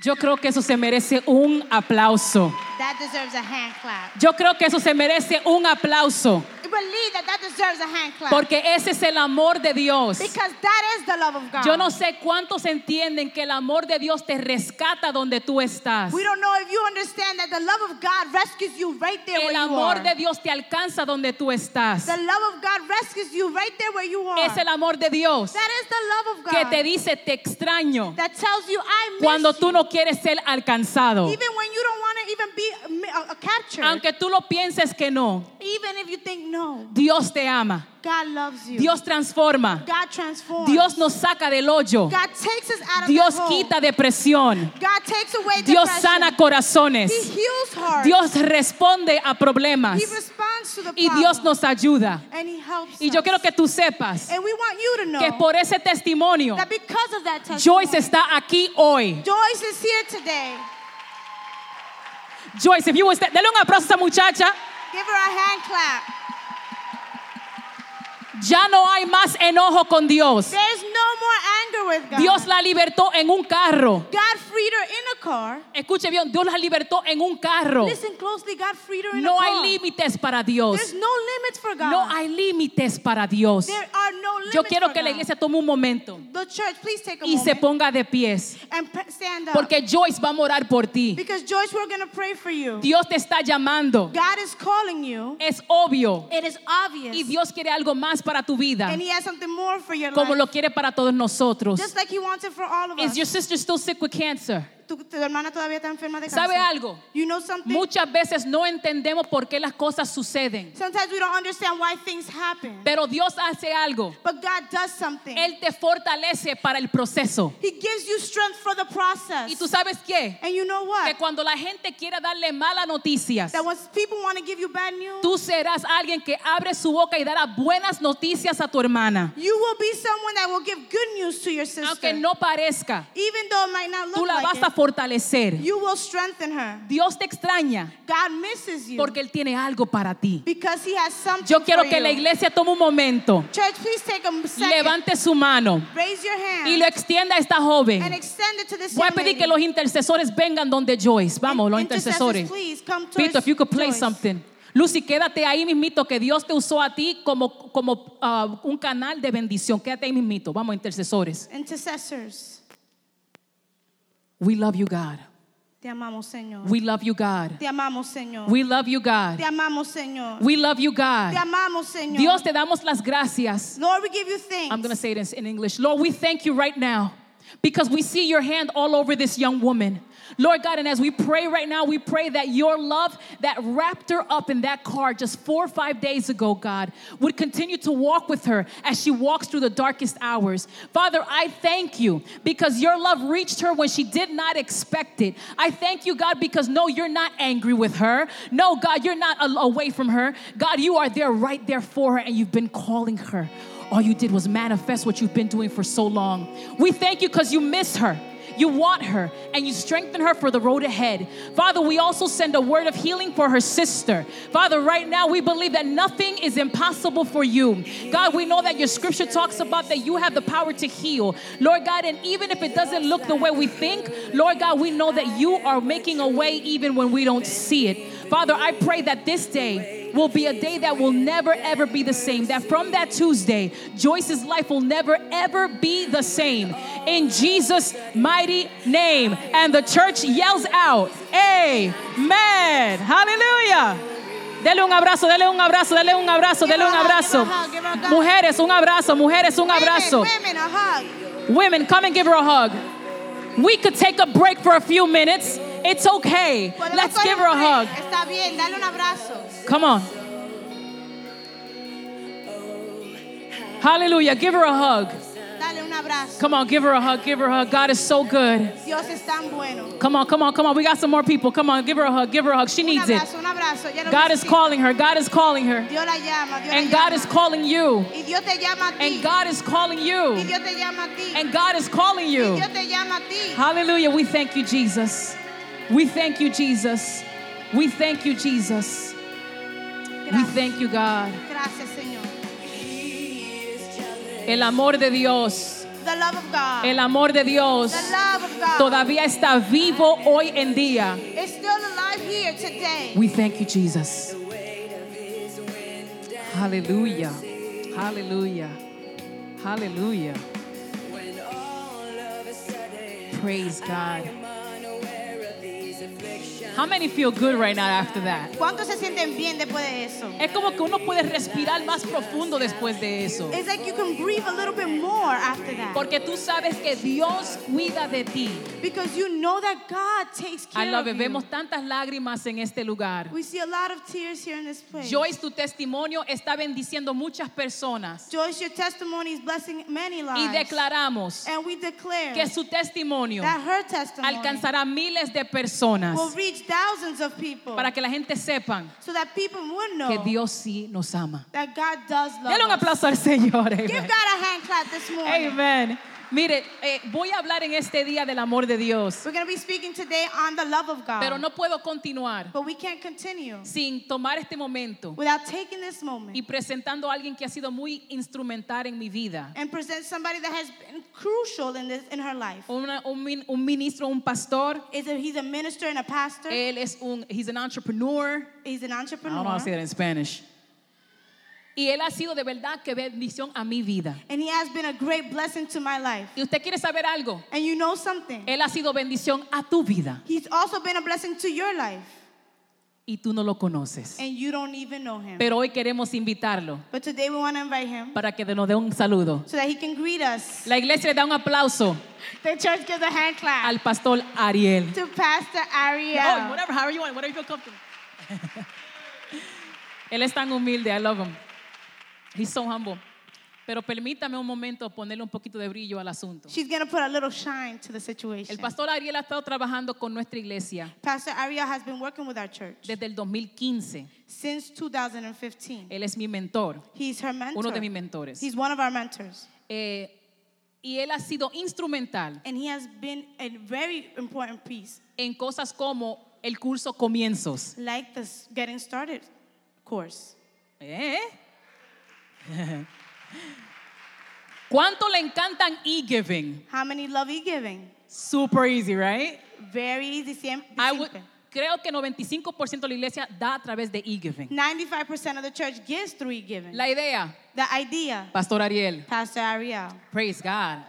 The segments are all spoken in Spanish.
Yo creo que eso se merece un aplauso. That deserves a hand clap. Yo creo que eso se merece un aplauso. That that deserves a hand clap. Porque ese es el amor de Dios. because that is the love of God. Yo no sé cuántos entienden que el amor de Dios te rescata donde tú estás. we don't know if you understand that the love of God rescues you right there where El you amor are. de Dios te alcanza donde tú estás. the love of God rescues you right there where you are. Es el amor de Dios that is the love of God que te dice te extraño that tells you I miss cuando tú no quieres ser alcanzado. Even when you don't want to even be captured. Aunque tú lo pienses que no, even if you think no. Dios te ama. God loves you. Dios transforma. God transforms. Dios nos saca del hoyo. God takes us out of Dios quita depresión. God takes away Dios depression. sana corazones. He heals hearts. Dios responde a problemas. He responds to the Y. Dios nos ayuda. and he helps Y yo us. quiero que tú sepas And we want you to know que por ese testimonio, that because of that testimony, Joyce está aquí hoy. Joyce is here today. Joyce, if you was there, dale un aplauso a esa muchacha. Give her a hand clap. Ya no hay más enojo con Dios. There's no more anger with God. Dios la libertó en un carro. God freed her in a car. Escuche bien, Dios la libertó en un carro. Listen closely. God freed her in No a car. hay límites para Dios. There's no limits for God. No hay límites para Dios. There are no limits Yo quiero for que la iglesia tome un momento The church, please take a y se ponga de pies. and stand up. Porque Joyce va a morar por ti. because Joyce, we're pray for you. Dios te está llamando. God is calling you. Es obvio. It is obvious. Y Dios quiere algo más para tu vida. and He has something more for your Como life. lo quiere para todos nosotros. Just like He wants it for all of Is us. your sister still sick with cancer? Tu, tu hermana todavía está enferma de ¿Sabe cáncer. algo? You know something? Muchas veces no entendemos por qué las cosas suceden. Sometimes we don't understand why things happen. Pero Dios hace algo. But God does something. Él te fortalece para el proceso. he gives you strength for the process. ¿Y tú sabes qué? and you know what? Que cuando la gente quiera darle malas noticias, that when people want to give you bad news, tú serás alguien que abre su boca y dará buenas noticias a tu hermana. you will be someone that will give good news to your sister. Aunque no parezca, Even though it might not tú look la like vas a fortalecer. you will strengthen her. Dios te extraña God misses you porque Él tiene algo para ti. because He has something Yo quiero for que you. la iglesia tome un momento, Church, please take a second. levante su mano Raise your hand y lo extienda a esta joven. and extend it to this Voy a pedir que los intercesores vengan donde Joyce. Vamos, los Intercessors, intercesores. please come Pito, if you could play Joyce. something. Lucy, quédate ahí mismito, que Dios te usó a ti como, como ah, un canal de bendición. Quédate ahí mismito. Vamos, intercesores. Intercessors, We love you, God. te amamos, Señor. We love you, God. te amamos, Señor. We love you, God. te amamos, Señor. We love you, God. te amamos, Señor. Dios, te damos las gracias. Lord, we give you thanks. I'm going to say this in English. Lord, we thank you right now because we see your hand all over this young woman. Lord God, and as we pray right now, we pray that your love that wrapped her up in that car just four or five days ago, God, would continue to walk with her as she walks through the darkest hours. Father, I thank you because your love reached her when she did not expect it. I thank you, God, because no, you're not angry with her. No, God, you're not away from her. God, you are there right there for her, and you've been calling her. All you did was manifest what you've been doing for so long. We thank you because you miss her. You want her and you strengthen her for the road ahead. Father, we also send a word of healing for her sister. Father, right now we believe that nothing is impossible for you. God, we know that your scripture talks about that you have the power to heal. Lord God, and even if it doesn't look the way we think, Lord God, we know that you are making a way even when we don't see it. Father, I pray that this day will be a day that will never ever be the same. That from that Tuesday, Joyce's life will never ever be the same. In Jesus' mighty name. And the church yells out, Amen. Hallelujah. Dele un abrazo, dele un abrazo, dele un abrazo, dele un abrazo. Mujeres, un abrazo, mujeres, un abrazo. Women, women, a hug. Women, come and give her a hug. We could take a break for a few minutes. It's okay. Let's give her a un hug. Break. Está bien, dale un abrazo. Come on. Hallelujah. Give her a hug. Dale un abrazo. Come on, give her a hug. Give her a hug. God is so good. Dios es tan bueno. Come on, come on, come on. We got some more people. Come on, give her a hug. Give her a hug. She needs it. abrazo, un abrazo. Ella God is calling her. God is calling her. Llama, And God is calling you. Y Dios te llama a ti. And God is calling you. Dios te llama a ti. And God is calling you. Dios te llama a ti. Hallelujah. We thank you, Jesus. We thank you, Jesus. We thank you, Jesus. We thank you, God. Gracias, Señor. El amor de Dios The love of God. El amor de Dios the love of God. todavía está vivo hoy en día. It's still alive here today. We thank you, Jesus. Hallelujah. Hallelujah. Hallelujah. Praise God. How many feel good right now after that? ¿Cuántos se sienten bien después de eso? Es como que uno puede respirar más profundo después de eso. It's like you can breathe a little bit more after that. Porque tú sabes que Dios cuida de ti. Because you know that God takes care Alba, of you. vemos tantas lágrimas en este lugar. We see a lot of tears here in this place. Joyce, tu testimonio está bendiciendo muchas personas. Joyce, your testimony is blessing many Y lives. declaramos and we declare que su testimonio that her testimony alcanzará miles de personas will reach thousands of people para que la gente sepan so that people would know que Dios sí nos ama. that God does love Denle un us. aplauso al Señor. Give. God a hand clap this morning. Amen. Mire, eh, voy a hablar en este día del amor de Dios, We're going to be speaking today on the love of God. pero no puedo continuar but we can't continue sin tomar este momento without taking this moment y presentando a alguien que ha sido muy instrumental en mi vida. and present somebody that has been crucial in this in her life. Una- un, min- un ministro, un pastor. Is that he's a minister and a pastor. Él es un, he's an entrepreneur. he's an I entrepreneur. don't know how to say that in Spanish. Y él ha sido de verdad que bendición a mi vida. And he has been a great blessing to my life. Y usted quiere saber algo. And you know something? Él ha sido bendición a tu vida He's also been a blessing to your life. y tú no lo conoces. And you don't even know him. Pero hoy queremos invitarlo But today we want to invite him para que nos dé un saludo. so that he can greet us. La iglesia le da un aplauso The church gives a hand clap al pastor Ariel. to Pastor Ariel. Oh, whatever, however you want, whatever you feel comfortable. Él es tan humilde, I love him. He's so humble. Pero permítame un momento ponerle un poquito de brillo al asunto. She's going to put a little shine to the situation. El pastor Ariel ha estado trabajando con nuestra iglesia Pastor Ariel has been working with our church desde el 2015. since 2015. Él es mi mentor, He's her mentor. uno de mis mentores. He's one of our mentors. Eh, y él ha sido instrumental And he has been a very important piece, en cosas como el curso Comienzos. like the Getting Started course. ¿Eh? ¿Cuánto le encantan e-giving? How many love e-giving? Super easy, right? Very easy. Siem- I would- creo que 95% de la iglesia da a través de e-giving. 95% of the church gives through e-giving. La idea, the idea, Pastor Ariel, Pastor Ariel. praise God.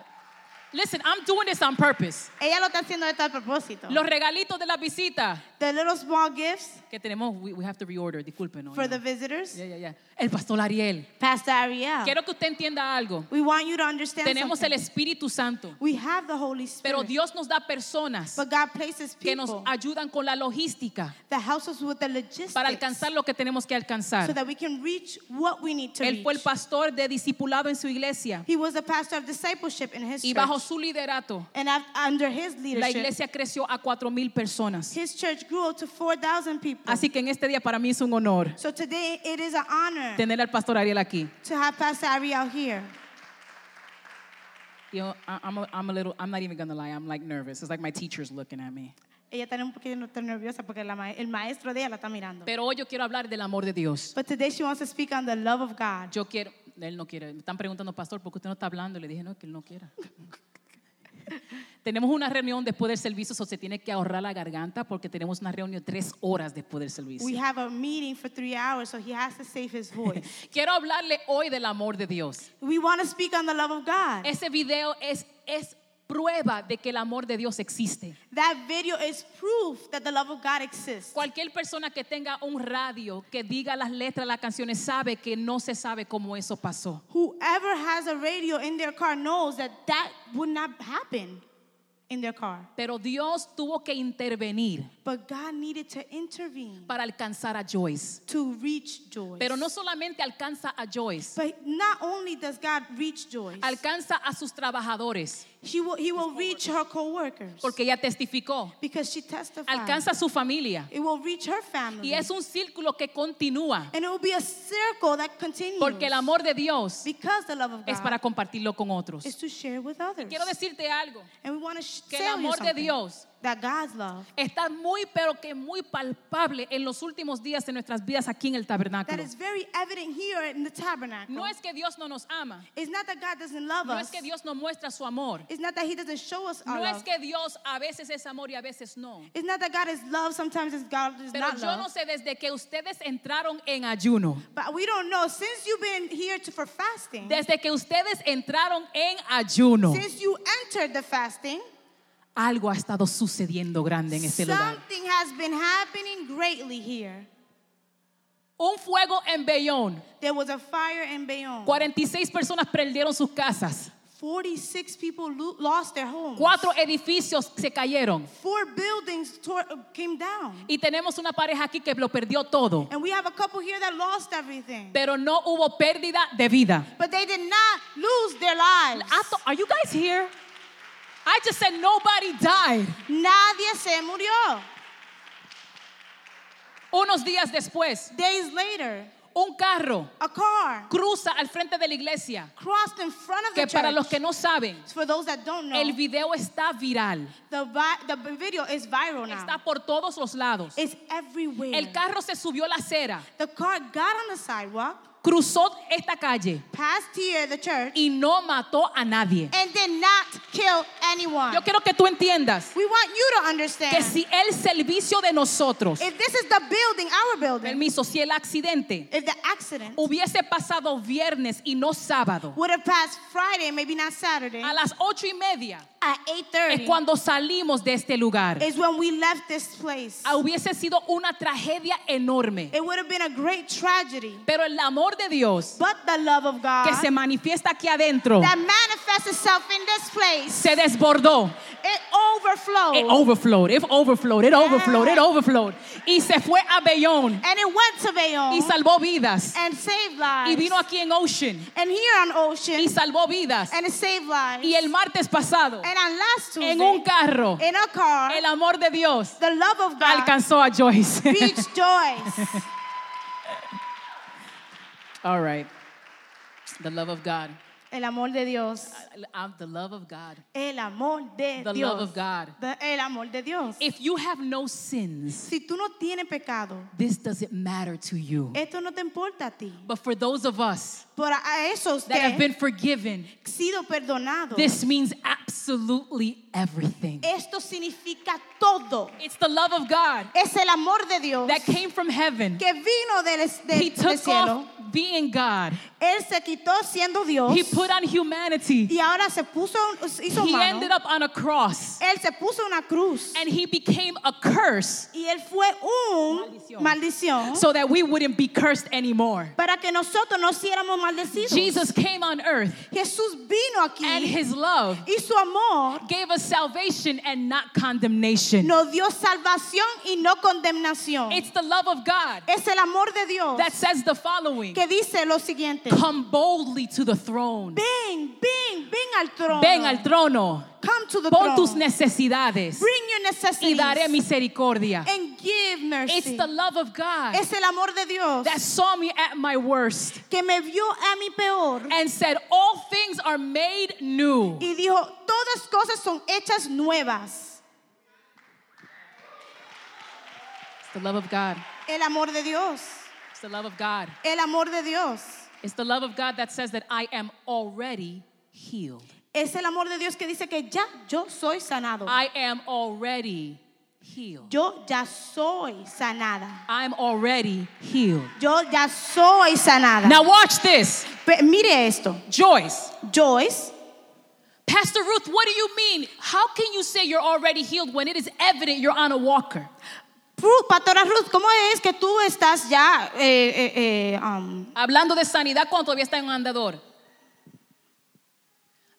Listen, I'm doing this on purpose. Ella lo está haciendo de tal propósito. Los regalitos de la visita the little small gifts que tenemos, we, we have to reorder, disculpen. no, for the visitors. Yeah, yeah, yeah. El Pastor Ariel. Pastor Ariel. Quiero que usted entienda algo. we want you to understand Tenemos el something. Espíritu Santo, We have the Holy Spirit. pero Dios nos da personas but God places que people nos ayudan con la logística that helps us with the logistics para alcanzar lo que tenemos que so alcanzar. that we can reach what we need to Él fue el reach. pastor de discipulado en su iglesia He was a pastor of discipleship in his y church. Bajo su liderato and under his la leadership, iglesia creció a cuatro mil personas. his church grew to 4,000 people. Así que en este día para mí es un honor so today it is an honor tener al pastor Ariel aquí. to have Pastor Ariel here. You know, I'm a, I'm a little, I'm not even gonna lie, I'm like nervous. It's like my teacher's looking at me. Ella está un poquito nerviosa porque la el maestro de ella la está mirando. Pero hoy yo quiero hablar del amor de Dios. But today she wants to speak on the love of God. Yo quiero, él no quiere. Me están preguntando, pastor, ¿por qué usted no está hablando? Le dije, no, que él no quiera. tenemos una reunión después del servicio, o se tiene que ahorrar la garganta porque tenemos una reunión tres horas después del We servicio. have a meeting for three hours, so he has to save his voice. Quiero hablarle hoy del amor de Dios. we want to speak on the love of God. Ese video es, es prueba de que el amor de Dios existe. That video is proof that the love of God exists. Cualquier persona que tenga un radio que diga las letras de las canciones sabe que no se sabe cómo eso pasó. Whoever has a radio in their car knows that that would not happen in their car. Pero Dios tuvo que intervenir But God needed to intervene para alcanzar a Joyce. to reach Joyce. Pero no solamente alcanza a Joyce, But not only does God reach Joyce, alcanza a sus trabajadores, he will, he will reach her co-workers porque ella testificó. because she testified. Alcanza a su familia. It will reach her family. Y es un círculo que continúa, and it will be a circle that continues. porque el amor de Dios because the love of God es para compartirlo con otros. is to share with others. Quiero decirte algo, and we want to que el amor de. Dios that God's love está muy, pero que muy palpable en los últimos días de nuestras vidas aquí en el that tabernáculo. is very evident here in the tabernacle. No es que Dios no nos ama, It's not that God doesn't love no us. es que Dios no muestra su amor, It's not that He doesn't show us our no es love. que Dios a veces es amor y a veces no. It's not that God is love. Sometimes it's God is Pero not yo love. no sé desde que ustedes entraron en ayuno, But we don't know. Since you've been here to, for fasting, desde que ustedes entraron en ayuno, since you entered the fasting, algo ha estado sucediendo grande en este lugar. something has been happening greatly here. Un fuego en Bellón. There was a fire in Bayonne. 46 personas perdieron sus casas. 46 people lo- lost their homes. Cuatro edificios se cayeron. Four buildings tore, came down. Y tenemos una pareja aquí que lo perdió todo. And we have a couple here that lost everything. Pero no hubo pérdida de vida. But they did not lose their lives. Are you guys here? I just said nobody died. Nadie se murió. Unos días después, Days later, un carro a car cruza al frente de la iglesia. crossed in front of the Que para los que no saben, For those that don't know, el video está viral. the, vi- the video is viral now. Está por todos los lados. It's everywhere. El carro se subió la acera, the car got on the sidewalk, cruzó esta calle passed here, the church, y no mató a nadie. and did not kill anyone. Yo quiero que tú entiendas We want you to understand. que si el servicio de nosotros, if this is the building, our building, permiso, si el accidente if the accident hubiese pasado viernes y no sábado, would have passed Friday, maybe not Saturday, a las ocho y media at es 8.30, cuando salimos de este lugar. is when we left this place. Ah, Hubiese sido una tragedia enorme. It would have been a great tragedy. Pero el amor de Dios But the love of God que se manifiesta aquí adentro that manifests itself in this place, se desbordó. it overflowed. It overflowed, it overflowed, it overflowed, it overflowed. Y se fue a Bellón and it went to Bayonne y salvó vidas. and saved Y lives. vino aquí en Ocean and here on Ocean y salvó vidas. and it saved lives. Y el martes pasado, and on last Tuesday, en un carro, in a car, el amor de Dios the love of God alcanzó a Joyce. reached Joyce. All right. The love of God. El amor de Dios. The love of God. El amor de The Dios. love of God. The- el amor de Dios. If you have no sins, si tú no tienes pecado, this doesn't matter to you. esto no te importa a ti. But for those of us Por a esos that have been forgiven, sido perdonados, this means absolutely everything. esto significa todo. It's the love of God Es el amor de Dios that came from heaven. que vino del, del- He del took cielo. off being God. Él se quitó siendo Dios He put on humanity. y ahora se puso, hizo He humano. ended up on a cross Él se puso una cruz and he became a curse y él fue un Maldición. maldición, so that we wouldn't be cursed anymore. para que nosotros no siéramos maldecidos. Jesus came on earth Jesús vino aquí and his love y su amor gave us salvation and not condemnation. nos dio salvación y no condenación. It's the love of God es el amor de Dios that says the following que dice lo siguiente. Come boldly to the throne. Ven, ven, ven al trono. Ven al trono. Come to the Pon throne. tus necesidades Bring your y necessities daré misericordia. and give mercy. It's the love of God es el amor de Dios that saw me at my worst que me vio a mi peor and said, All things are made new. y dijo, todas cosas son hechas nuevas. It's the love of God. El amor de Dios. It's the love of God. El amor de Dios. It's the love of God that says that I am already healed. Es el amor de Dios que dice que ya yo soy sanado. I am already healed. Yo ya soy sanada. I'm already healed. Yo ya soy sanada. Now, watch this. Pe- mire esto. Joyce, Joyce, Pastor Ruth, what do you mean? How can you say you're already healed when it is evident you're on a walker? Ruth, Pastora Ruth, ¿cómo es que tú estás ya eh, eh, eh, um, Hablando de sanidad cuando todavía está en un andador.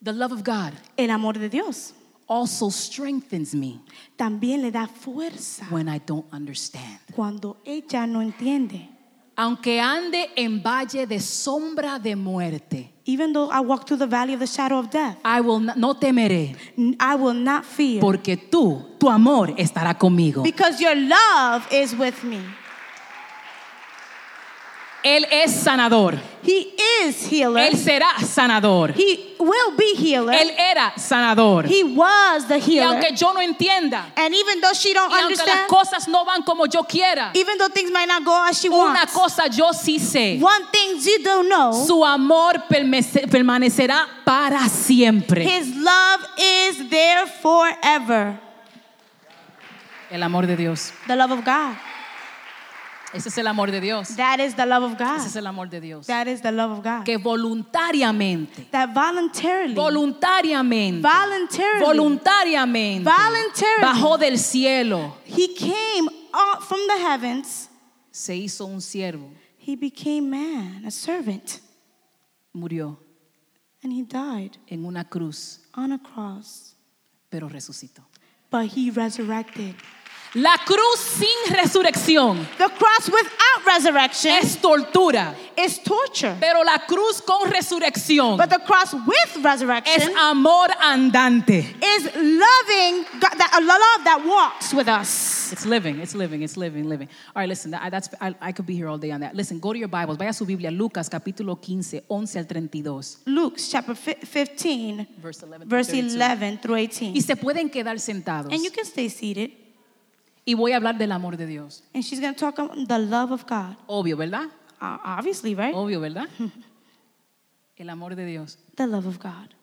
The love of God el amor de Dios? also strengthens me También le da fuerza when I don't understand. cuando ella no entiende. Aunque ande en valle de sombra de muerte, Even though I walk through the valley of the shadow of death, I will not, no temeré, I will not fear porque tú, tu amor estará conmigo. because your love is with me. Él es sanador. He is healer. Él será sanador. He will be healer. Él era sanador. He was the Y healer. aunque yo no entienda, And even though she don't y aunque las understand, cosas no van como yo quiera, even though things might not go as she una wants, cosa yo sí sé. one thing you don't know, Su amor permanecerá para siempre. his love is there forever. El amor de Dios. The love of God. Ese es el amor de Dios. That is the love of God. Ese es el amor de Dios. That is the love of God. Que voluntariamente, That voluntarily, voluntariamente, voluntarily, voluntariamente, voluntarily, bajó del cielo, he came out from the heavens. se hizo un siervo, He became man, a servant, murió and he died en una cruz, on a cross. pero resucitó. But he resurrected. La cruz sin resurrección The cross without resurrection es tortura, is torture. pero la cruz con resurrección But the cross with es resurrection amor andante. is loving God, that, a love that walks with us. It's living, it's living, it's living, living. All right, listen, that, that's, I, I could be here all day on that. Listen, go to your Bibles. Vaya a su Biblia, Lucas capítulo 15, 11 al 32. Luke chapter fi- 15, Verse 11 verse 32. 11 through Y 18. se pueden quedar sentados. And you can stay seated. Y voy a hablar del amor de Dios. And she's going to talk about the love of God. Obvio, ¿verdad? Uh, obviously, right? Obvio, ¿verdad? El amor de Dios. The love of God.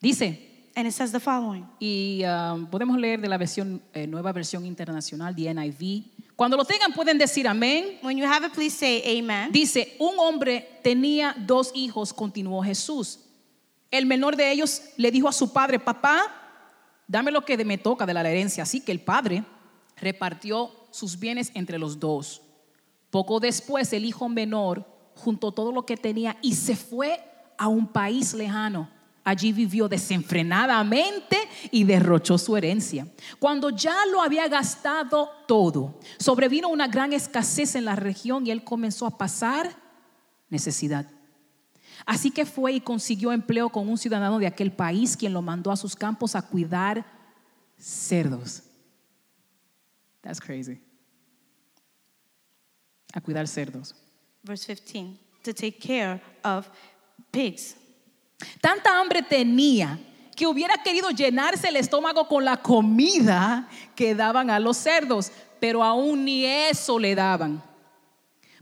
Dice, And it says the following. y um, podemos leer de la versión, eh, nueva versión internacional, de NIV. Cuando lo tengan pueden decir amén. When you have it, please say amen. Dice, un hombre tenía dos hijos, continuó Jesús. El menor de ellos le dijo a su padre, papá, dame lo que me toca de la herencia. Así que el padre repartió sus bienes entre los dos. Poco después el hijo menor juntó todo lo que tenía y se fue a un país lejano. Allí vivió desenfrenadamente y derrochó su herencia. Cuando ya lo había gastado todo, sobrevino una gran escasez en la región y él comenzó a pasar necesidad. Así que fue y consiguió empleo con un ciudadano de aquel país, quien lo mandó a sus campos a cuidar cerdos. That's crazy. A cuidar cerdos. Verse 15. To take care of pigs. Tanta hambre tenía que hubiera querido llenarse el estómago con la comida que daban a los cerdos, pero aún ni eso le daban.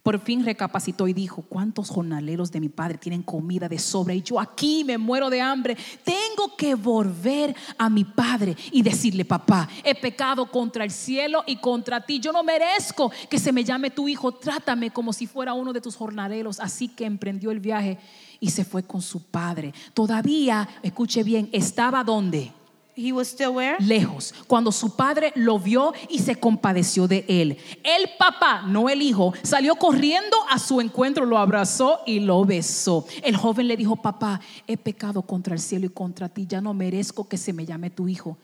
Por fin recapacitó y dijo, ¿cuántos jornaleros de mi padre tienen comida de sobra? Y yo aquí me muero de hambre. Tengo que volver a mi padre y decirle, papá, he pecado contra el cielo y contra ti. Yo no merezco que se me llame tu hijo. Trátame como si fuera uno de tus jornaleros. Así que emprendió el viaje y se fue con su padre. Todavía, escuche bien, estaba donde? He was still where? lejos, cuando su padre lo vio y se compadeció de él. El papá, no el hijo, salió corriendo a su encuentro, lo abrazó y lo besó. El joven le dijo, papá, he pecado contra el cielo y contra ti, ya no merezco que se me llame tu hijo.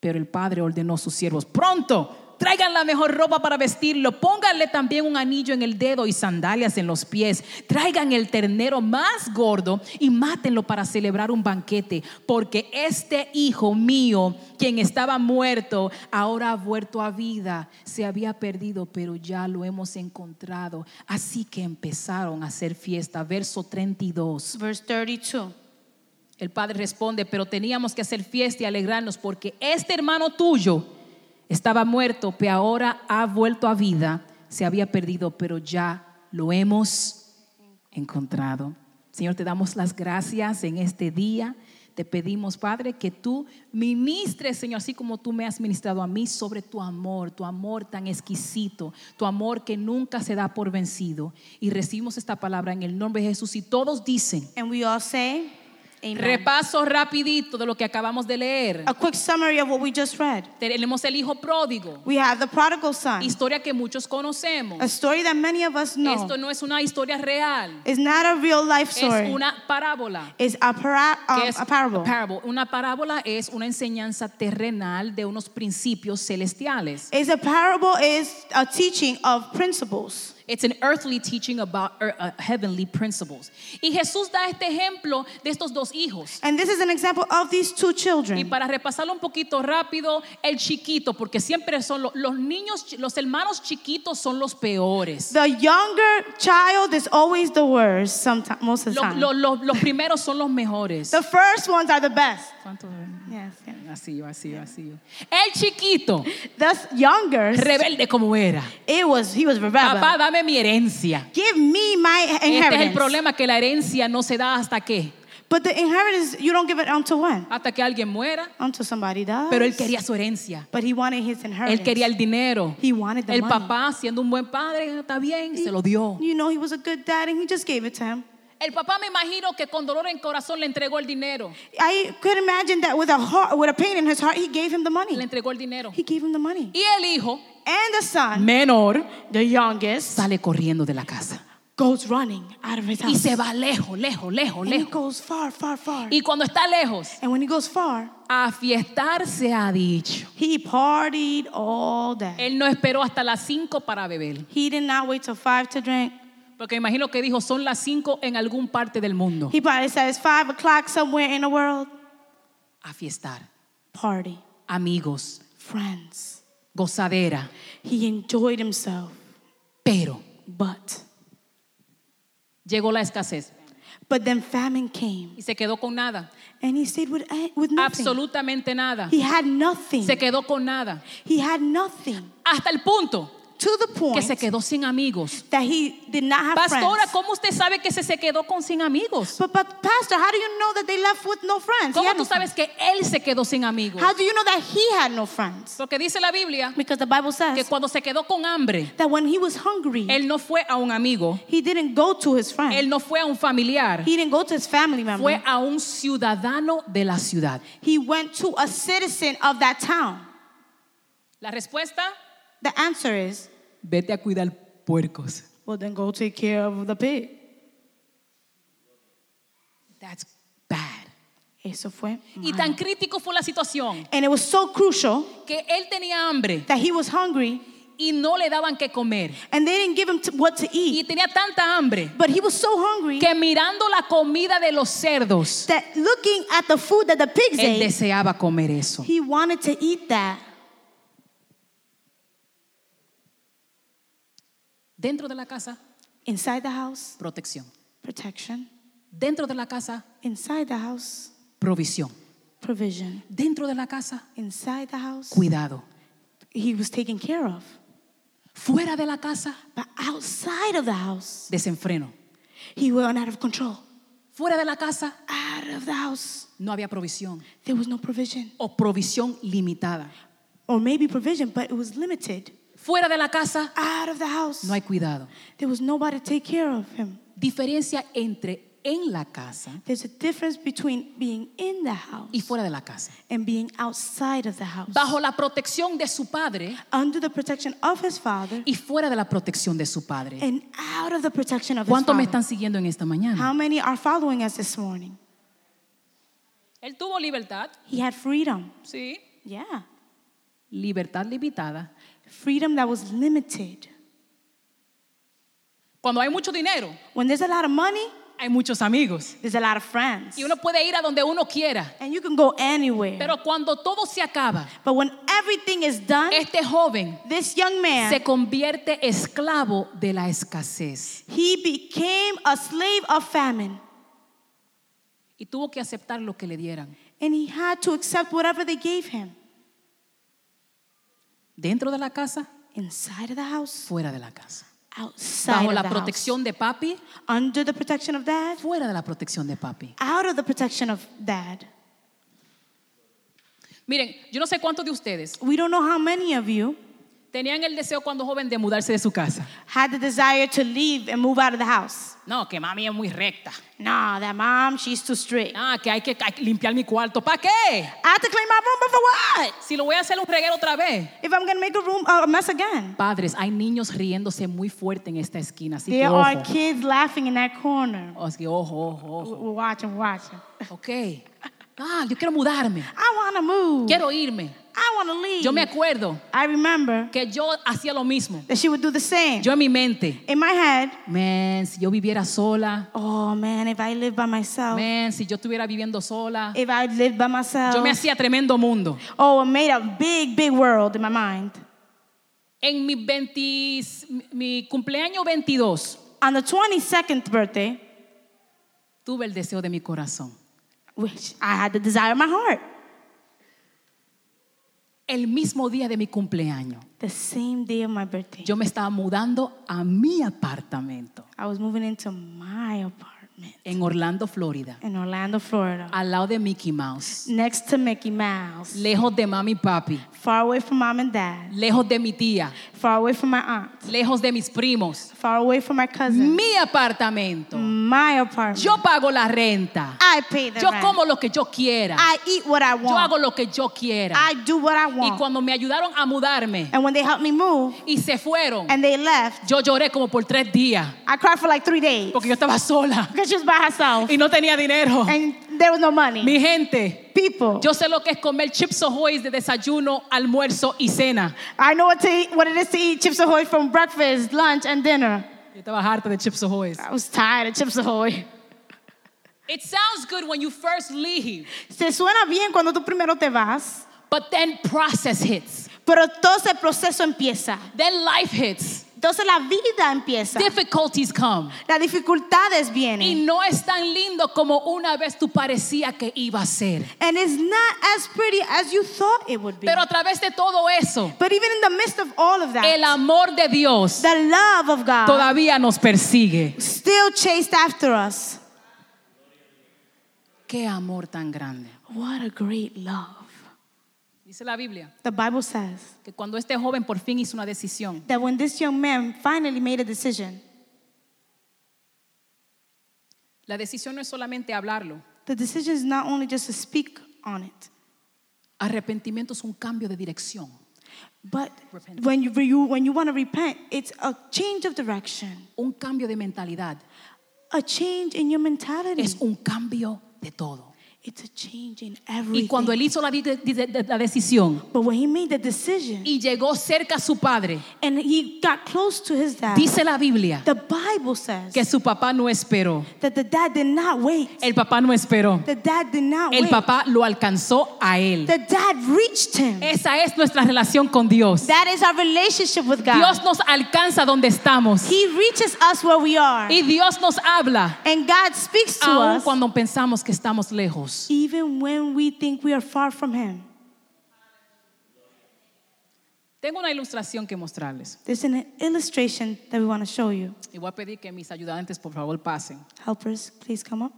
Pero el padre ordenó a sus siervos, pronto, traigan la mejor ropa para vestirlo, pónganle también un anillo en el dedo y sandalias en los pies, traigan el ternero más gordo y mátenlo para celebrar un banquete, porque este hijo mío, quien estaba muerto, ahora ha vuelto a vida, se había perdido, pero ya lo hemos encontrado. Así que empezaron a hacer fiesta. Verso 32. Verse 32. El padre responde, pero teníamos que hacer fiesta y alegrarnos porque este hermano tuyo estaba muerto, pero ahora ha vuelto a vida, se había perdido, pero ya lo hemos encontrado. Señor, te damos las gracias en este día. Te pedimos, Padre, que tú ministres, Señor, así como tú me has ministrado a mí sobre tu amor, tu amor tan exquisito, tu amor que nunca se da por vencido. Y recibimos esta palabra en el nombre de Jesús. Y todos dicen, And we all say, Amen. Repaso rapidito de lo que acabamos de leer. A quick summary of what we just read. Tenemos el hijo pródigo, We have the prodigal son, historia que muchos conocemos. a story that many of us know. Esto no es una historia real, It's not a real life story. es una parábola. It's a, para, um, es a parable. Una parábola es una enseñanza terrenal de unos principios celestiales. It's a parable is a teaching of principles. It's an earthly teaching about ear- uh, heavenly principles. Y Jesús da este ejemplo de estos dos hijos. And this is an example of these two Y children. para repasarlo un poquito rápido, el chiquito, porque siempre son lo- los niños, los hermanos chiquitos son los peores. The younger child is always the worst, sometimes, most of the time. lo- lo- los primeros son los mejores. The first ones are the best. ¿Cuánto? Así, así, así. El chiquito, The younger, rebelde como era. it was he was rebel. Papá, dame mi herencia. Give me my Este es el inheritance. problema que la herencia no se da hasta qué? But the inheritance you don't give it until when? Hasta que alguien muera. Until somebody dies. Pero él quería su herencia. But he wanted his inheritance. Él quería el dinero. He wanted the El money. papá, siendo un buen padre, está bien, se lo dio. You know, he was a good dad and he just gave it to him. El papá me imagino que con dolor en corazón le entregó el dinero. I could imagine that with a heart, with a pain in his heart, he gave him the Le money. entregó el dinero. He gave him the money. Y el hijo And the son, menor the youngest, sale corriendo de la casa. goes running out of his house. Y se va lejos, lejos, lejos, And he lejos. goes far, far, far. Y cuando está lejos, And when he goes far, a fiestar se ha dicho. he partied all day. Él no esperó hasta las 5 para beber. He did not wait till five to drink. Porque imagino que dijo, son las 5 en algún parte del mundo. He probably said it's five o'clock somewhere in the world. A fiestar. Party, Amigos, friends. gozadera. He enjoyed himself, Pero but llegó la escasez but then famine came, y se quedó con nada. and he stayed with eh, with nothing. Absolutamente nada. He had nothing. Se quedó con nada. He had nothing Hasta el punto to the que point se quedó sin amigos. that he did not have Pastora, friends. ¿cómo usted sabe que se, se quedó con sin amigos? But, but pastor, how do you know that they left with no friends? ¿Cómo tú sabes que él se quedó sin amigos? How do you know that he had no friends? Porque dice la Biblia Because the Bible que says cuando se quedó con hambre, that when he was hungry, él no fue a un amigo, he didn't go to his friend. él no fue a un familiar, He didn't go to his family member. fue a un ciudadano de la ciudad. He went to a citizen of that town. La respuesta, The answer is, vete a cuidar puercos. well, then go take care of the pig. That's bad. Eso fue. Y malo. tan crítico fue la situación And it was so crucial que él tenía hambre that he was hungry y no le daban que comer. and they didn't give him t- what to Y eat. tenía tanta hambre But he was so hungry que mirando la comida de los cerdos, that looking at the food that the pigs él ate, deseaba comer eso. he wanted to eat that. Dentro de la casa, Inside the house, protección. protection. Dentro de la casa, Inside the house, provisión. provision. Dentro de la casa, Inside the house, cuidado. he was taken care of. Fuera de la casa, But outside of the house, desenfreno. he went out of control. Fuera de la casa, Out of the house, no había provisión there was no provision. o provisión limitada. Or maybe provision, but it was limited. Fuera de la casa, Out of the house, no hay cuidado. there was nobody to take care of him. Diferencia entre en la casa There's a difference between being in the house y fuera de la casa. and being outside of the house. Bajo la protección de su padre Under the protection of his father y fuera de la protección de su padre. and out of the protection of his ¿Cuántos me father. están siguiendo en esta mañana? How many are following us this morning? Él tuvo libertad, He had freedom. sí. Yeah. Libertad limitada. Freedom that was limited. Cuando hay mucho dinero, When there's a lot of money, hay muchos amigos. there's a lot of friends. Y uno puede ir a donde uno quiera. And you can go anywhere. Pero cuando todo se acaba, But when everything is done, este joven this young man, se convierte esclavo de la escasez he became a slave of famine. y tuvo que aceptar lo que le dieran. And he had to accept whatever they gave him. Dentro de la casa, Inside of the house, fuera de la casa. outside Bajo of la the protección de papi, house. Under the protection of dad, fuera de la protección de papi. out of the protection of dad. Miren, yo no sé cuántos de ustedes We don't know how many of you tenían el deseo cuando joven de mudarse de su casa. had the desire to leave and move out of the house. No, que mami es muy recta. Nah, that mom, she's too strict. Ah, que hay que, hay que limpiar mi cuarto. ¿Para qué? I have to clean my room, but for what? Si lo voy a hacer un reguero otra vez. If I'm gonna make a room a mess again. Padres, hay niños riéndose muy fuerte en esta esquina, así que There are ojo. kids laughing in that corner. Así que ojo, ojo, ojo. We're watching, we're watching. Ok. Ah, yo quiero mudarme. I wanna move. Quiero irme. I want to leave. Yo me acuerdo I remember que yo hacía lo mismo. that she would do the same. Yo en mi mente, In my head, man, si yo viviera sola, oh man, if I lived by myself, man, si yo estuviera viviendo sola, if I lived by myself, yo me hacía tremendo mundo. oh, I made a big, big world in my mind. En mi, 20 mi cumpleaños 22, On the 22nd birthday, tuve el deseo de mi corazón. Which I had the desire of my heart, El mismo día de mi cumpleaños, the same day of my birthday, yo me estaba mudando a mi apartamento. I was moving into my apartment en Orlando, Florida, in Orlando, Florida, al lado de Mickey Mouse, next to Mickey Mouse, lejos de mami y papi, far away from mom and dad, lejos de mi tía, far away from my aunt, lejos de mis primos. far away from my cousin, Mi apartamento. my apartment. Yo pago la renta. I pay the Yo rent. como lo que yo quiera. I eat what I Yo hago want. lo que yo quiera. I do what I Y want. cuando me ayudaron a mudarme And when they helped me move y se fueron, and they left, yo lloré como por tres días I cried for like three days porque yo estaba sola because was by herself y no tenía dinero. and there was no money. Mi gente, People, yo sé lo que es comer chips ahoy de desayuno, almuerzo y cena. I know what to eat, what it is to eat Chips Ahoy from breakfast, lunch, and dinner. Yo estaba harta de chips ahoy. I was tired of Chips Ahoy. It sounds good when you first leave, Se suena bien cuando tú primero te vas, but then process hits. pero todo ese proceso empieza. Then life hits. Entonces la vida empieza. Difficulties come. Las dificultades Y vienen. no es tan lindo como una vez tú parecía que iba a ser. And it's not as pretty as you thought it would be. Pero a través de todo eso, But even in the midst of all of that, el amor de Dios the love of God todavía nos persigue. still chased after us. Qué amor tan grande. What a great love. Dice la Biblia The Bible says que cuando este joven por fin hizo una decisión, that when this young man finally made a decision, la decisión no es solamente hablarlo. the decision is not only just to speak on it, Arrepentimiento es un cambio de dirección. but Repent. when you, you, when you want to repent, it's a change of direction, Un cambio de mentalidad. a change in your mentality. Es un cambio de todo. It's a change in Y everything. cuando él hizo la, decisión but when he made the decision y llegó cerca a su padre, and he got close to his dad, dice la Biblia the Bible says que su papá no esperó. that the dad did not wait. El papá no esperó. The dad did not El wait. papá lo alcanzó a él. The dad reached him. Esa es nuestra relación con Dios. That is our relationship with God. Dios nos alcanza donde estamos. he reaches us where we are. Y Dios nos habla and God speaks to aun us cuando pensamos que estamos lejos. Even when we think we are far from him. Tengo una ilustración que mostrarles. There's an illustration that we want to show you. Y voy a pedir que mis ayudantes por favor pasen. Helpers, please come up.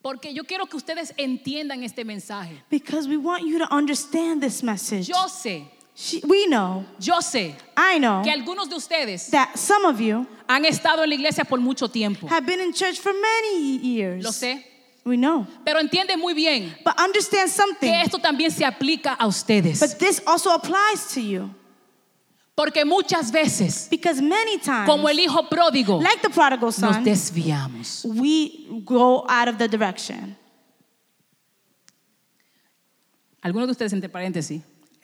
Porque yo quiero que ustedes entiendan este mensaje. Because we want you to understand this message. Yo sé, She- we know, yo sé I know, que algunos de ustedes that some of you han estado en la iglesia por mucho tiempo. have been in church for many years. Lo sé. We know. Pero entiende muy bien But understand something. que esto también se aplica a ustedes. But this also applies to you. Porque muchas veces, Because many times, como el hijo pródigo, like the prodigal nos son, desviamos. we go out of the direction. Algunos de ustedes, entre paréntesis,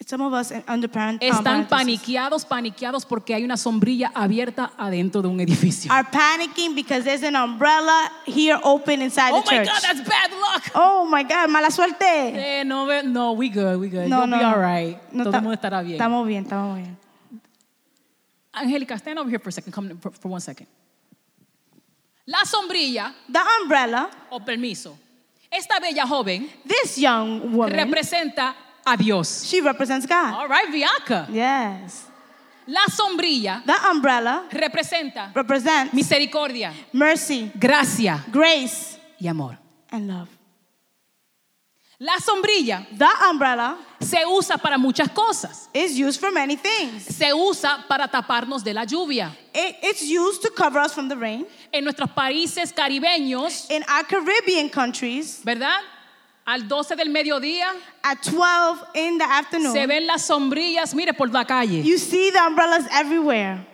Some of us um, están parentheses, paniqueados, paniqueados porque hay una sombrilla abierta adentro de un edificio. are panicking because there's an umbrella here open inside Oh the my church. God, that's bad luck. oh my God, mala suerte. Eh, no, ve- no, we good, we good. No, You'll be all right. No, Todo ta- el mundo estará bien. Estamos bien, estamos bien. Angélica, stand over here for a second. Come for, for one second. La sombrilla, The umbrella, o permiso, esta bella joven this young woman, representa a Dios. she represents God. All right, Bianca. Yes. La sombrilla The umbrella representa represents misericordia, mercy, gracia grace, y amor. and love. La sombrilla The umbrella se usa para muchas cosas. is used for many things. Se usa para taparnos de la lluvia. It- it's used to cover us from the rain. En nuestros países caribeños, In our Caribbean countries, ¿verdad? Al 12 del mediodía at 12 in the afternoon, se ven las sombrillas, mire, por la calle. you see the umbrellas everywhere.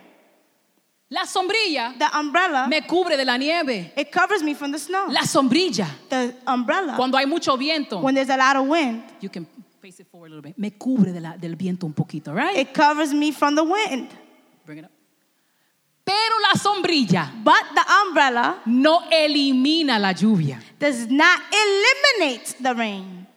La sombrilla The umbrella, me cubre de la nieve. it covers me from the snow. La sombrilla, The umbrella, cuando hay mucho viento, when there's a lot of wind, you can face it forward a little bit. Me cubre de la- del viento un poquito, right? It covers me from the wind. Bring it up. Pero la sombrilla But the umbrella no elimina la lluvia. does not eliminate the rain.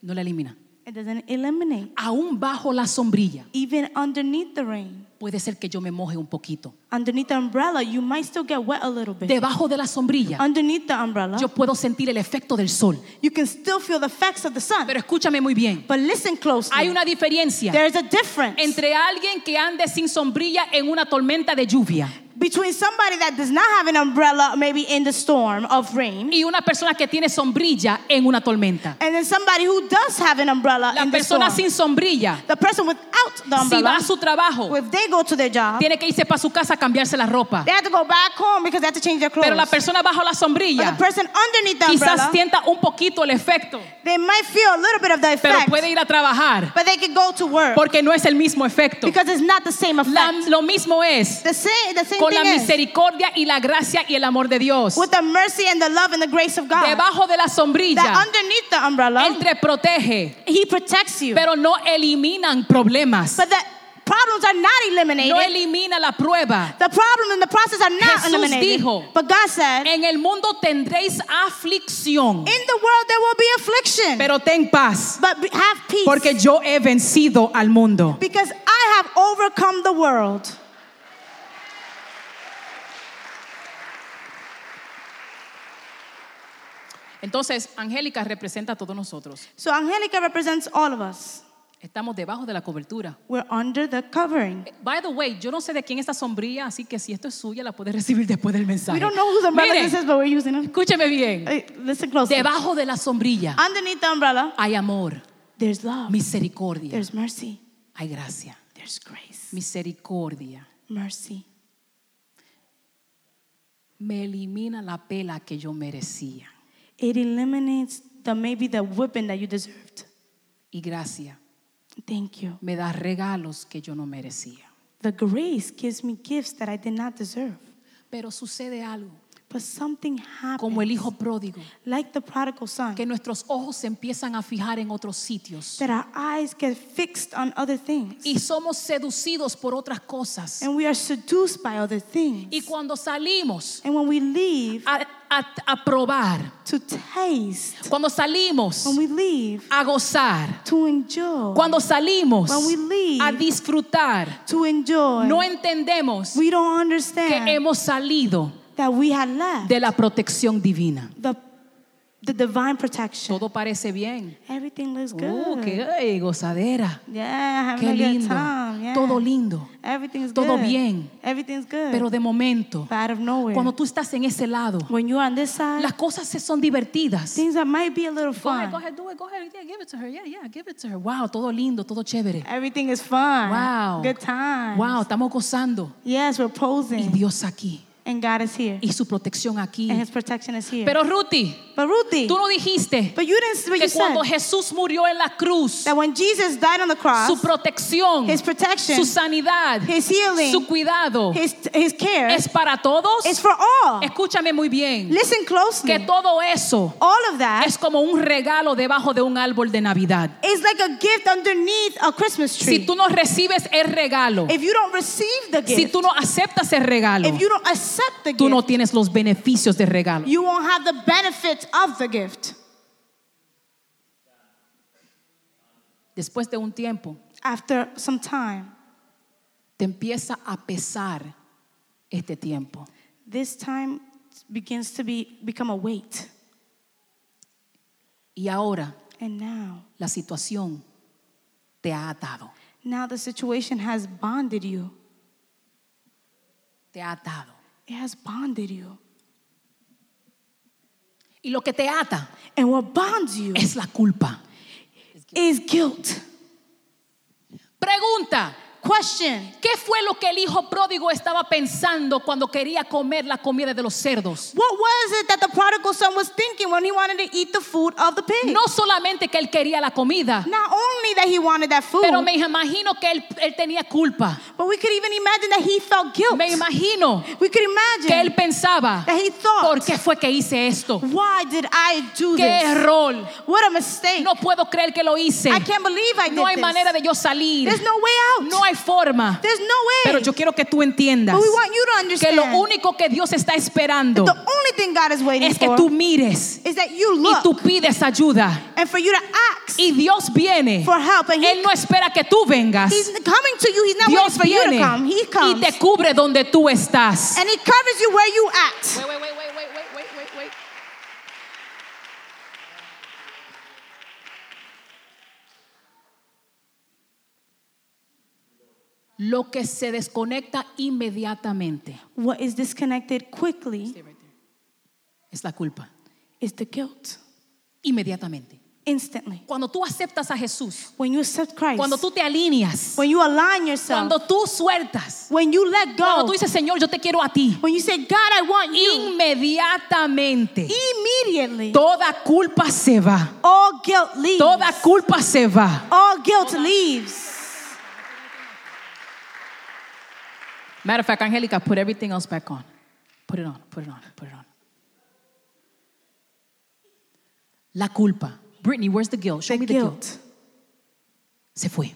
No la elimina. It doesn't eliminate. Aún bajo la sombrilla Even underneath the rain, puede ser que yo me moje un poquito. underneath the umbrella, you might still get wet a little bit. Debajo de la sombrilla Underneath the umbrella, yo puedo sentir el efecto del sol. you can still feel the effects of the sun. Pero escúchame muy bien. But listen closely. Hay una diferencia There's a difference entre alguien que ande sin sombrilla en una tormenta de lluvia between somebody that does not have an umbrella, maybe in the storm of rain, y una persona que tiene sombrilla en una tormenta. and then somebody who does have an umbrella La in the persona storm. sin sombrilla, The person without the si va umbrella, a su trabajo, if they go to their job, tiene que irse para su casa a cambiarse la ropa. they have to go back home because they have to change their clothes. Pero la persona bajo la But sombrilla the person underneath the quizás umbrella, sienta un poquito el efecto, they might feel a little bit of the pero effect, puede ir a trabajar but they can go to work porque no es el mismo efecto. because it's not the same effect. La- lo mismo es the same, the same con la misericordia y la gracia y el amor de Dios. with the mercy and the love and the grace of God. Debajo de la that sombrilla, underneath the umbrella, Él te protege, He protects you. pero no eliminan problemas. but the problems are not eliminated. No elimina la prueba. the problem and the process are not Jesús eliminated. dijo, but God said, En el mundo tendréis aflicción, in the world there will be affliction. pero ten paz, but have peace. porque yo he vencido al mundo. because I have overcome the world. Entonces, Angélica representa a todos nosotros. So Angelica represents all of us. Estamos debajo de la cobertura. We're under the covering. By the way, yo no sé de quién es esta sombrilla, así que si esto es suya, la puedes recibir después del mensaje. We don't know whose umbrella Miren, this is, but we're using it. escúcheme bien. Hey, listen closely. Debajo de la sombrilla Underneath the umbrella, hay amor, there's love. misericordia, There's mercy. hay gracia. There's grace. Misericordia Mercy. me elimina la pela que yo merecía. It eliminates the maybe the whipping that you deserved. Y gracia Thank you. me da regalos que yo no merecía. The grace gives me gifts that I did not deserve. Pero sucede algo, But something como el happens, hijo pródigo, like the prodigal son, que nuestros ojos se empiezan a fijar en otros sitios that our eyes get fixed on other things. y somos seducidos por otras cosas. And we are seduced by other things. Y cuando salimos And when we leave a, a- a probar, to taste, cuando salimos when we leave a gozar, to enjoy, cuando salimos When we leave, a disfrutar, to enjoy, no entendemos we don't que understand hemos salido that we had left de la protección divina. the, the divine protection. Todo parece bien. Everything looks good. Oh, qué ay, gozadera. Yeah, Qué lindo. time. Yeah. Todo lindo. Everything's Todo good. bien. Everything's good. Pero de momento, But out of nowhere, cuando tú estás en ese lado, when you're on this side, las cosas son divertidas. things that might be a little Go ahead, fun. go ahead, do it, go ahead. Yeah, give it to her. Yeah, yeah, give it to her. Wow, todo lindo, todo chévere. Everything is fun. Wow. Good times. Wow, estamos gozando. Yes, we're Y posing. Dios aquí. And God is here. Y su protección aquí. And His protection is here. Pero Ruti, but Ruthie, tú no dijiste but you didn't but que you said cuando Jesús murió en la cruz, that when Jesus died on the cross, su protección, His protection, su sanidad, His healing, su cuidado His, His care es para todos. is for all. Escúchame muy bien. Listen closely. Que todo eso all of that es como un regalo debajo de un árbol de Navidad. is like a gift underneath a Christmas tree. Si tú no recibes el regalo, if you don't receive the gift, si tú no aceptas el regalo, if you don't accept the tú no gift, tienes los beneficios del regalo. you won't have the benefits of the gift. Después de un tiempo, After some time, te empieza a pesar este tiempo. this time begins to be become a weight. Y ahora And now, la situación te ha atado. now the situation has bonded you. Te ha atado. It has bonded you. Y lo que te ata And what bonds you es la culpa. is guilt. Pregunta, Question ¿qué fue lo que el hijo pródigo estaba pensando cuando quería comer la comida de los cerdos? What was it that the prodigal son was thinking when he wanted to eat the food of the pig. No solamente que él quería la comida, Not only that he wanted that food, pero me imagino que él, él tenía culpa. but we could even imagine that he felt guilt. Me imagino We could imagine que él pensaba, that he thought, ¿por qué fue que hice esto? why did I do ¡Qué this? error! What a mistake. No puedo creer que lo hice. I can't believe I did No hay this. manera de yo salir. There's no way out. No hay forma. There's no way. Pero yo quiero que tú entiendas but we want you to que understand lo único que Dios está esperando that the only thing God is waiting es que tú mires is that you y look tú pides ayuda. and for you to ask Y Dios viene. for help. And he, Él no espera que tú vengas. he's coming to you. He's not Dios waiting for you viene to come. He y te cubre donde tú estás. and he covers you where you at. Wait, wait, wait, wait, wait, wait. Lo que se desconecta inmediatamente What is disconnected quickly es la culpa. is the guilt. Inmediatamente. Instantly. Cuando tú aceptas a Jesús, When you accept Christ, cuando tú te alineas, when you align yourself, cuando tú sueltas, when you let cuando go, tú dices, Señor, yo te quiero a ti, when you say, God, I want you, inmediatamente immediately, toda culpa se va. all guilt leaves. Toda culpa se va. all guilt leaves. Matter of fact, Angelica, put everything else back on. Put it on, put it on, put it on. La culpa. Brittany, where's the guilt? Show The me the guilt. guilt Se fue.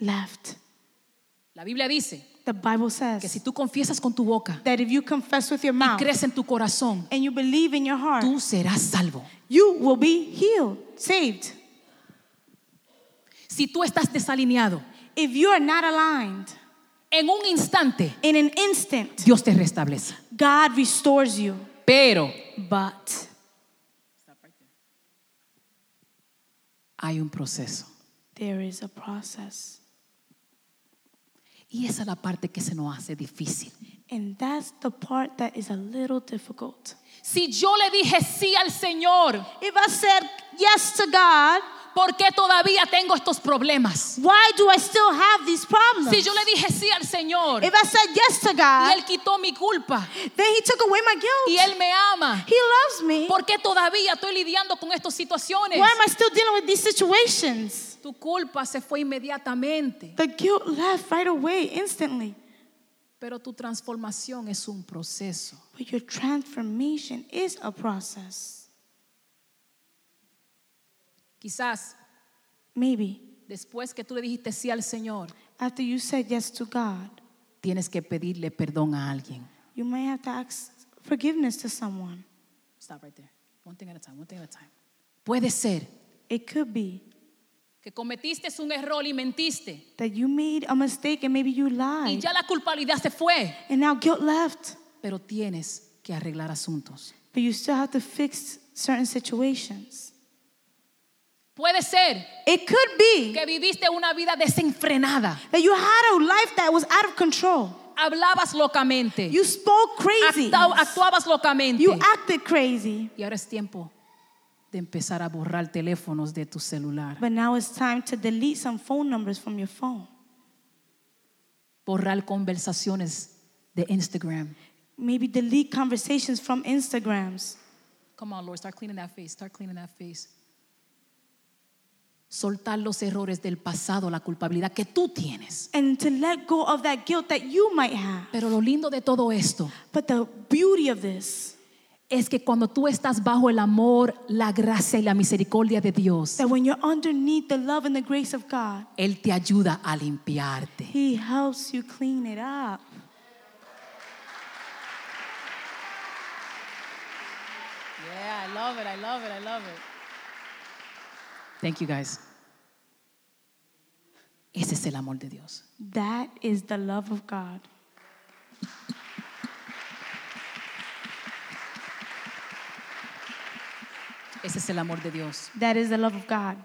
left. La Biblia dice The Bible que si says tú confiesas con tu boca that if you confess with your y mouth crees en tu corazón, and you believe in your heart, tú serás salvo. you will be healed, saved. Si tú estás desalineado, If you are not aligned, en un instante in an instant, Dios te restablece. God restores you. Pero But hay un proceso. there is a process. Y esa es la parte que se nos hace difícil. And that's the part that is a little difficult. Si yo le dije sí al Señor, If I said yes to God, ¿por qué todavía tengo estos problemas? why do I still have these problems? Si yo le dije sí al Señor If I said yes to y God, Él quitó mi culpa then He took away my y guilt. Él me ama, He loves me. ¿por qué todavía estoy lidiando con estas situaciones? Why am I still dealing with these situations? Tu culpa se fue inmediatamente, The guilt left right away, instantly. pero tu transformación es un proceso. But your transformation is a process. Quizás Maybe después que tú le dijiste sí al Señor, after you said yes to God, tienes que pedirle perdón a alguien. you might have to ask forgiveness to someone. Stop right there. One thing at a time, one thing at a time. Puede ser It could be que cometiste un error y mentiste that you made a mistake and maybe you y lied. ya la culpabilidad se fue, And now guilt left. pero tienes que arreglar asuntos. But you still have to fix certain situations. Puede ser It could be que viviste una vida desenfrenada, that you had a life that was out of control. hablabas locamente, You spoke crazy. acta- actuabas locamente You acted crazy. y ahora es tiempo de empezar a borrar teléfonos de tu celular, But now it's time to delete some phone numbers from your phone. borrar conversaciones de Instagram. Maybe delete conversations from Instagrams. Come on, Lord, start cleaning that face, start cleaning that face. Soltar los errores del pasado, la culpabilidad que tú tienes. And to let go of that guilt that you might have. Pero lo lindo de todo esto But the beauty of this, es que cuando tú estás bajo el amor, la gracia y la misericordia de Dios, that when you're underneath the love and the grace of God, Él te ayuda a limpiarte. He helps you clean it up. Yeah, I love it, I love it, I love it. Thank you guys. Ese es el amor de Dios. That is the love of God. Ese es el amor de Dios. That is the love of God.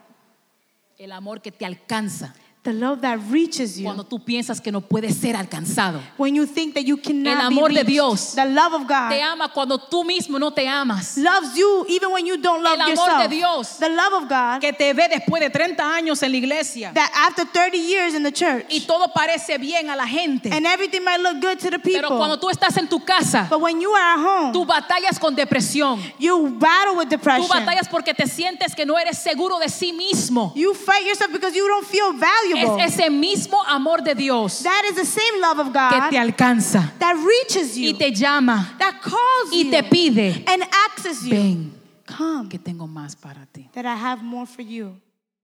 El amor que te alcanza, The love that reaches you. cuando tú piensas que no puede ser alcanzado. When you think that you cannot El amor be de. Dios The love of God. Te ama cuando tú mismo no te amas. loves you even when you don't love El amor yourself. de Dios. The love of God Que te ve después de 30 años en la iglesia that after 30 years in the church y todo parece bien a la gente. and everything might look good to the people. Pero cuando tú estás en tu casa, but when you are at home, tú batallas con depresión. you battle with Tú depression. batallas porque te sientes que no eres seguro de sí mismo. You fight yourself because you don't feel valuable. Es ese mismo amor de Dios that is the same love of que God te alcanza that reaches you, y te llama that calls y you, te pide, and asks you, ven, come, que tengo más para ti. that I have more for you.